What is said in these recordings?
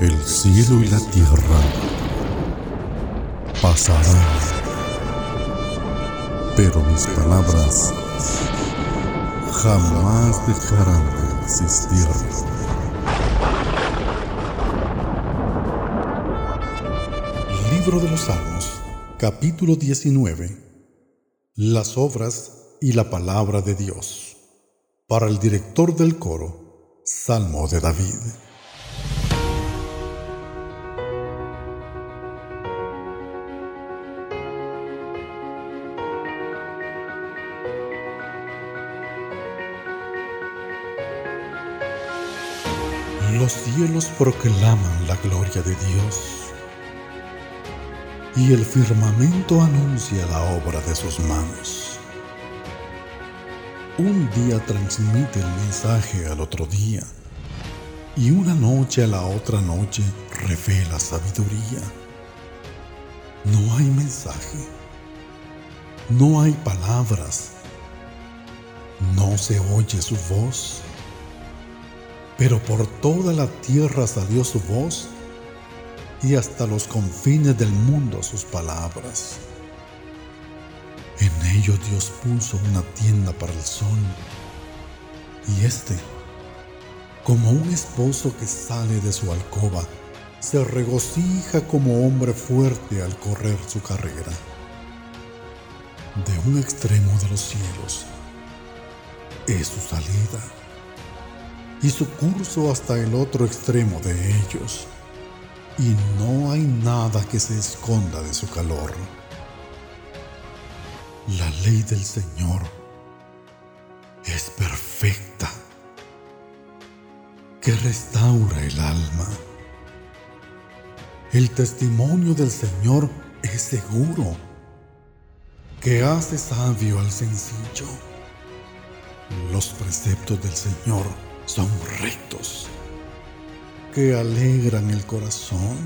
El cielo y la tierra pasarán, pero mis palabras jamás dejarán de existir. Libro de los Salmos, capítulo 19. Las obras y la palabra de Dios. Para el director del coro, Salmo de David. Los cielos proclaman la gloria de Dios y el firmamento anuncia la obra de sus manos. Un día transmite el mensaje al otro día y una noche a la otra noche revela sabiduría. No hay mensaje, no hay palabras, no se oye su voz pero por toda la tierra salió su voz y hasta los confines del mundo sus palabras. En ello Dios puso una tienda para el sol y éste, como un esposo que sale de su alcoba, se regocija como hombre fuerte al correr su carrera. De un extremo de los cielos es su salida y su curso hasta el otro extremo de ellos, y no hay nada que se esconda de su calor. La ley del Señor es perfecta, que restaura el alma. El testimonio del Señor es seguro, que hace sabio al sencillo. Los preceptos del Señor son rectos, que alegran el corazón.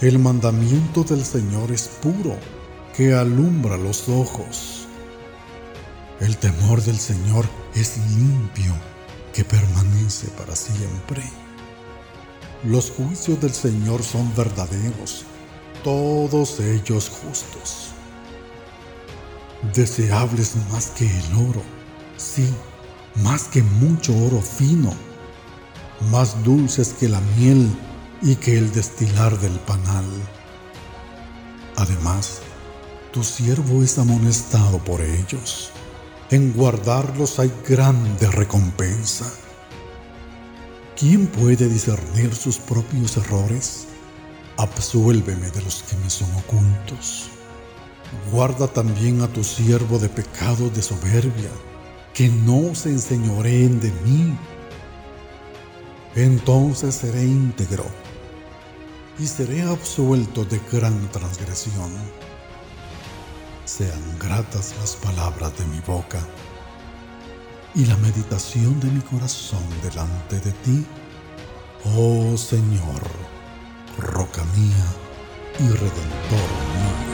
El mandamiento del Señor es puro, que alumbra los ojos. El temor del Señor es limpio, que permanece para siempre. Los juicios del Señor son verdaderos, todos ellos justos. Deseables más que el oro, sí, más que mucho oro fino, más dulces que la miel y que el destilar del panal. Además, tu siervo es amonestado por ellos. En guardarlos hay grande recompensa. ¿Quién puede discernir sus propios errores? Absuélveme de los que me son ocultos. Guarda también a tu siervo de pecados de soberbia que no se enseñoreen de mí. Entonces seré íntegro y seré absuelto de gran transgresión. Sean gratas las palabras de mi boca y la meditación de mi corazón delante de ti, oh Señor, roca mía y redentor mío.